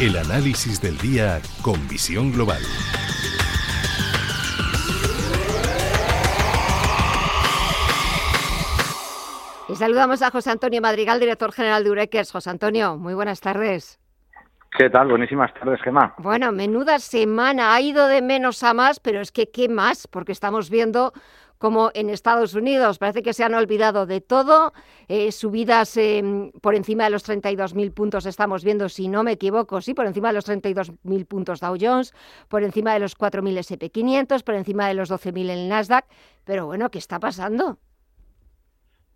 El análisis del día con visión global. Y saludamos a José Antonio Madrigal, director general de Urequers. José Antonio, muy buenas tardes. ¿Qué tal? Buenísimas tardes, Gemma. Bueno, menuda semana. Ha ido de menos a más, pero es que ¿qué más? Porque estamos viendo como en Estados Unidos. Parece que se han olvidado de todo. Eh, subidas eh, por encima de los 32.000 puntos estamos viendo, si no me equivoco, sí, por encima de los 32.000 puntos Dow Jones, por encima de los 4.000 SP500, por encima de los 12.000 en el Nasdaq. Pero bueno, ¿qué está pasando?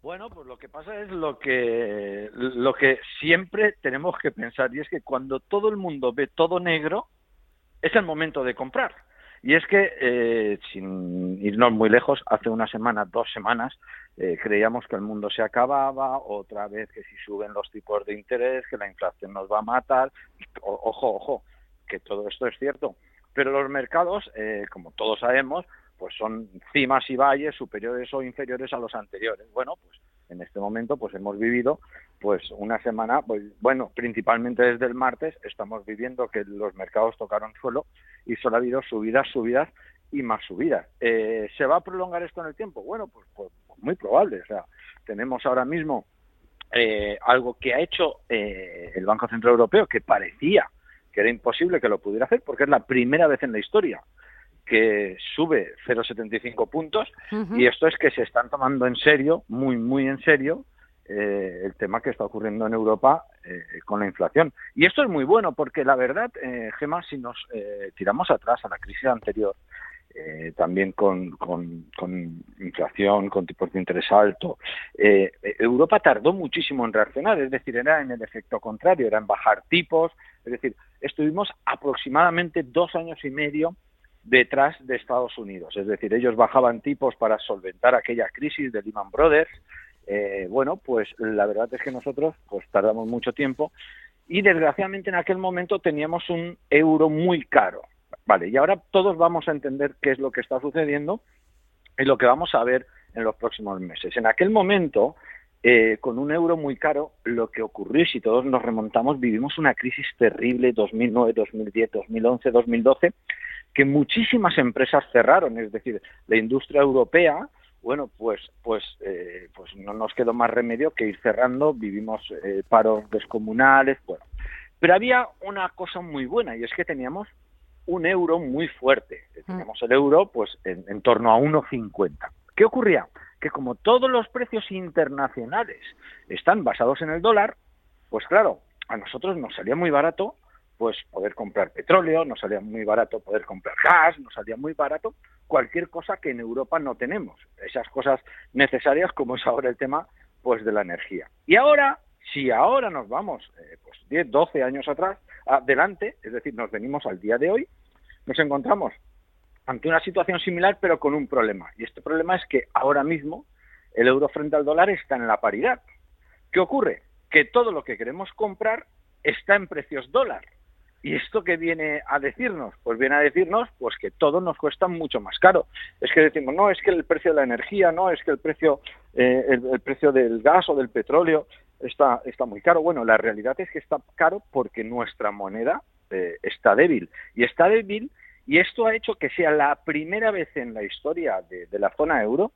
Bueno, pues lo que pasa es lo que, lo que siempre tenemos que pensar y es que cuando todo el mundo ve todo negro, es el momento de comprar. Y es que, eh, sin irnos muy lejos, hace una semana, dos semanas, eh, creíamos que el mundo se acababa, otra vez que si suben los tipos de interés, que la inflación nos va a matar. ojo, ojo, que todo esto es cierto. Pero los mercados, eh, como todos sabemos, pues son cimas y valles superiores o inferiores a los anteriores. Bueno, pues en este momento pues hemos vivido pues una semana, pues bueno, principalmente desde el martes estamos viviendo que los mercados tocaron suelo y solo ha habido subidas, subidas y más subidas. Eh, ¿Se va a prolongar esto en el tiempo? Bueno, pues, pues, muy probable. O sea, tenemos ahora mismo eh, algo que ha hecho eh, el Banco Central Europeo que parecía que era imposible que lo pudiera hacer porque es la primera vez en la historia que sube 0,75 puntos y esto es que se están tomando en serio, muy, muy en serio, eh, el tema que está ocurriendo en Europa eh, con la inflación. Y esto es muy bueno porque la verdad, eh, Gemma, si nos eh, tiramos atrás a la crisis anterior, también con, con, con, inflación, con tipos de interés alto, Europa tardó muchísimo en reaccionar, es decir, era en el efecto contrario, era en bajar tipos, es decir, estuvimos aproximadamente dos años y medio detrás de Estados Unidos. Es decir, ellos bajaban tipos para solventar aquella crisis de Lehman Brothers. Eh, bueno, pues la verdad es que nosotros pues tardamos mucho tiempo y desgraciadamente en aquel momento teníamos un euro muy caro. Vale, y ahora todos vamos a entender qué es lo que está sucediendo y lo que vamos a ver en los próximos meses. En aquel momento, eh, con un euro muy caro, lo que ocurrió, si todos nos remontamos, vivimos una crisis terrible 2009, 2010, 2011, 2012 que muchísimas empresas cerraron, es decir, la industria europea, bueno, pues, pues, eh, pues no nos quedó más remedio que ir cerrando, vivimos eh, paros descomunales, bueno. Pero había una cosa muy buena y es que teníamos un euro muy fuerte. Mm. Teníamos el euro pues en, en torno a 1,50. ¿Qué ocurría? Que como todos los precios internacionales están basados en el dólar, pues claro, a nosotros nos salía muy barato pues poder comprar petróleo, nos salía muy barato poder comprar gas, nos salía muy barato cualquier cosa que en Europa no tenemos, esas cosas necesarias como es ahora el tema pues de la energía. Y ahora, si ahora nos vamos eh, pues 10, 12 años atrás, adelante, es decir, nos venimos al día de hoy, nos encontramos ante una situación similar pero con un problema. Y este problema es que ahora mismo el euro frente al dólar está en la paridad. ¿Qué ocurre? Que todo lo que queremos comprar está en precios dólar. ¿Y esto qué viene a decirnos? Pues viene a decirnos pues que todo nos cuesta mucho más caro. Es que decimos, no, es que el precio de la energía, no, es que el precio, eh, el, precio del gas o del petróleo está, está muy caro. Bueno, la realidad es que está caro porque nuestra moneda eh, está débil. Y está débil y esto ha hecho que sea la primera vez en la historia de, la zona euro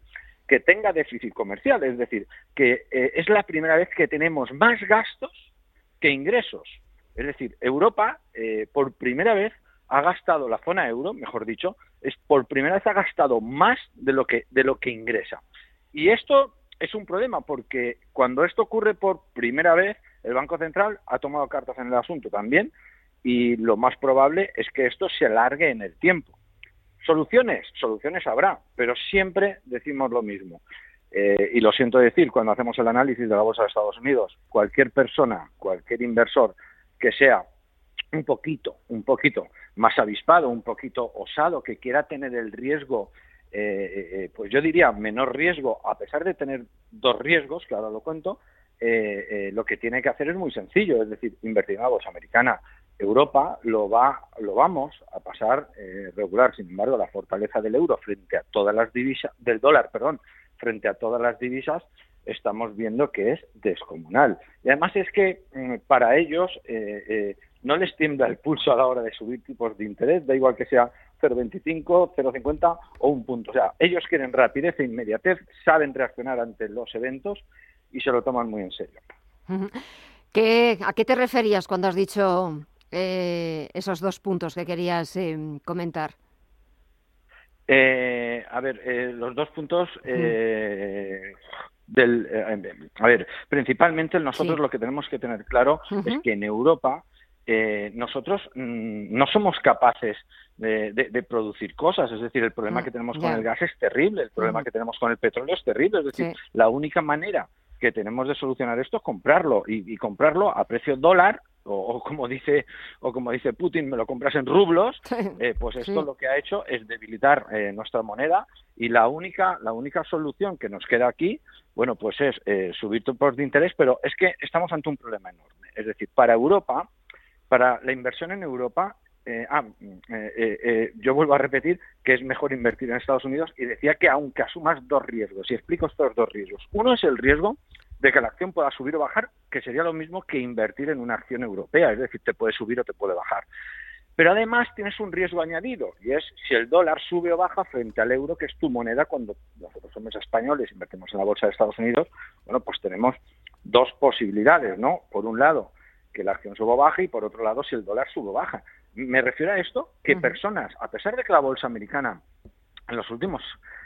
que tenga déficit comercial. Es decir, que eh, es la primera vez que tenemos más gastos que ingresos. Es decir, Europa eh, por primera vez ha gastado la zona euro, mejor dicho, es por primera vez ha gastado más de lo que de lo que ingresa. Y esto es un problema porque cuando esto ocurre por primera vez, el Banco Central ha tomado cartas en el asunto también y lo más probable es que esto se alargue en el tiempo. Soluciones, soluciones habrá, pero siempre decimos lo mismo. Eh, y lo siento decir, cuando hacemos el análisis de la bolsa de Estados Unidos, cualquier persona, cualquier inversor que sea un poquito, un poquito más avispado, un poquito osado, que quiera tener el riesgo, eh, eh, eh, pues yo diría menor riesgo, a pesar de tener dos riesgos, que lo cuento, lo que tiene que hacer es muy sencillo, es decir, invertir en la bolsa americana. Europa lo va, lo vamos a pasar regular. Sin embargo, la fortaleza del euro frente a todas las divisas, del dólar, perdón, frente a todas las divisas, estamos viendo que es descomunal. Y además es que mm, para ellos no les tiembla el pulso a la hora de subir tipos de interés, da igual que sea 0,25, 0,50 o un punto. O sea, ellos quieren rapidez e inmediatez, saben reaccionar ante los eventos y se lo toman muy en serio. ¿A qué te referías cuando has dicho eh, esos dos puntos que querías eh, comentar? Eh, a ver, los dos puntos del, a ver, principalmente nosotros lo que tenemos que tener claro es que en Europa nosotros mm, no somos capaces de, producir cosas. Es decir, el problema que tenemos con el gas es terrible, el problema que tenemos con el petróleo es terrible. Es decir, la única manera que tenemos de solucionar esto es comprarlo y, comprarlo a precio dólar o, como dice o como dice Putin me lo compras en rublos eh, pues esto lo que ha hecho es debilitar eh, nuestra moneda y la única la única solución que nos queda aquí bueno pues es eh, subir tipos de interés pero es que estamos ante un problema enorme es decir para Europa para la inversión en Europa ah, yo vuelvo a repetir que es mejor invertir en Estados Unidos y decía que aunque asumas dos riesgos, y explico estos dos riesgos. Uno es el riesgo de que la acción pueda subir o bajar, que sería lo mismo que invertir en una acción europea, es decir, te puede subir o te puede bajar. Pero además tienes un riesgo añadido, y es si el dólar sube o baja frente al euro, que es tu moneda cuando nosotros somos españoles, invertimos en la bolsa de Estados Unidos, bueno, pues tenemos dos posibilidades, ¿no? Por un lado, que la acción suba o baja, y por otro lado, si el dólar sube o baja. Me refiero a esto, que personas, a pesar de que la bolsa americana en los últimos,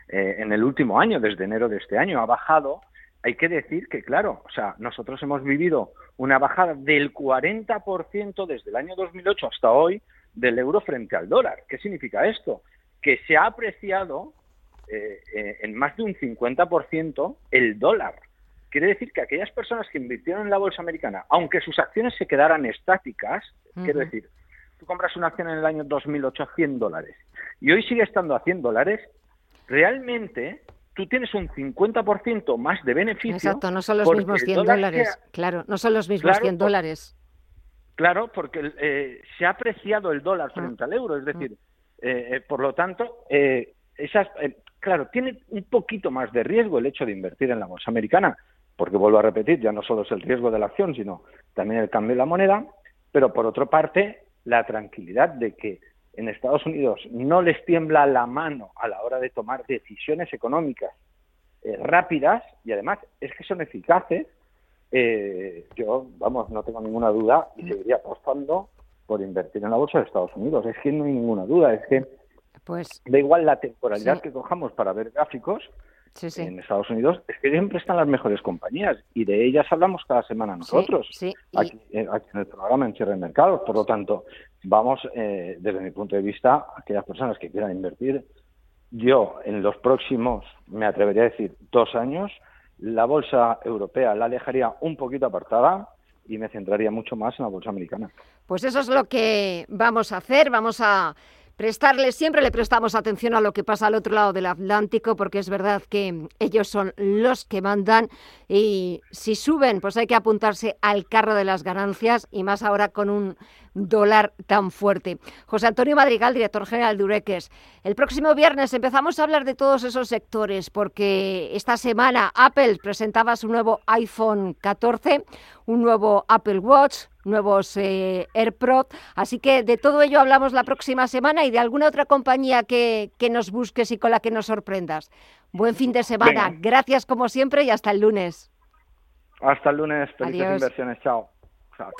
eh, en el último año, desde enero de este año, ha bajado, hay que decir que, claro, o sea, nosotros hemos vivido una bajada del 40% desde el año 2008 hasta hoy del euro frente al dólar. ¿Qué significa esto? Que se ha apreciado eh, eh, en más de un 50% el dólar. Quiere decir que aquellas personas que invirtieron en la bolsa americana, aunque sus acciones se quedaran estáticas, quiero decir, tú compras una acción en el año 2008 a 100 dólares y hoy sigue estando a 100 dólares, realmente tú tienes un 50% más de beneficio. Exacto, no son los mismos 100 dólares. Claro, no son los mismos 100 dólares. Claro, porque eh, se ha apreciado el dólar frente al euro, es decir, eh, eh, por lo tanto, esas, claro, tiene un poquito más de riesgo el hecho de invertir en la bolsa americana, porque vuelvo a repetir, ya no solo es el riesgo de la acción, sino también el cambio de la moneda, pero por otra parte, la tranquilidad de que en Estados Unidos no les tiembla la mano a la hora de tomar decisiones económicas eh, rápidas y además es que son eficaces, eh, yo, vamos, no tengo ninguna duda y seguiría apostando por invertir en la bolsa de Estados Unidos. Es que no hay ninguna duda, es que pues, da igual la temporalidad que cojamos para ver gráficos, en Estados Unidos es que siempre están las mejores compañías y de ellas hablamos cada semana nosotros eh, aquí, en el programa en Cierre de Mercados. Por lo tanto, vamos, eh, desde mi punto de vista, aquellas personas que quieran invertir, yo en los próximos, me atrevería a decir, dos años, la bolsa europea la dejaría un poquito apartada y me centraría mucho más en la bolsa americana. Pues eso es lo que vamos a hacer. Vamos a prestarle, siempre le prestamos atención a lo que pasa al otro lado del Atlántico, porque es verdad que ellos son los que mandan y si suben, pues hay que apuntarse al carro de las ganancias y más ahora con un dólar tan fuerte. José Antonio Madrigal, director general de Ureques. El próximo viernes empezamos a hablar de todos esos sectores porque esta semana Apple presentaba su nuevo iPhone 14, un nuevo Apple Watch, nuevos eh, AirPro. Así que de todo ello hablamos la próxima semana y de alguna otra compañía que, que nos busques y con la que nos sorprendas. Buen fin de semana. Gracias como siempre y hasta el lunes. Hasta el lunes. Felices inversiones. Chao. Chao.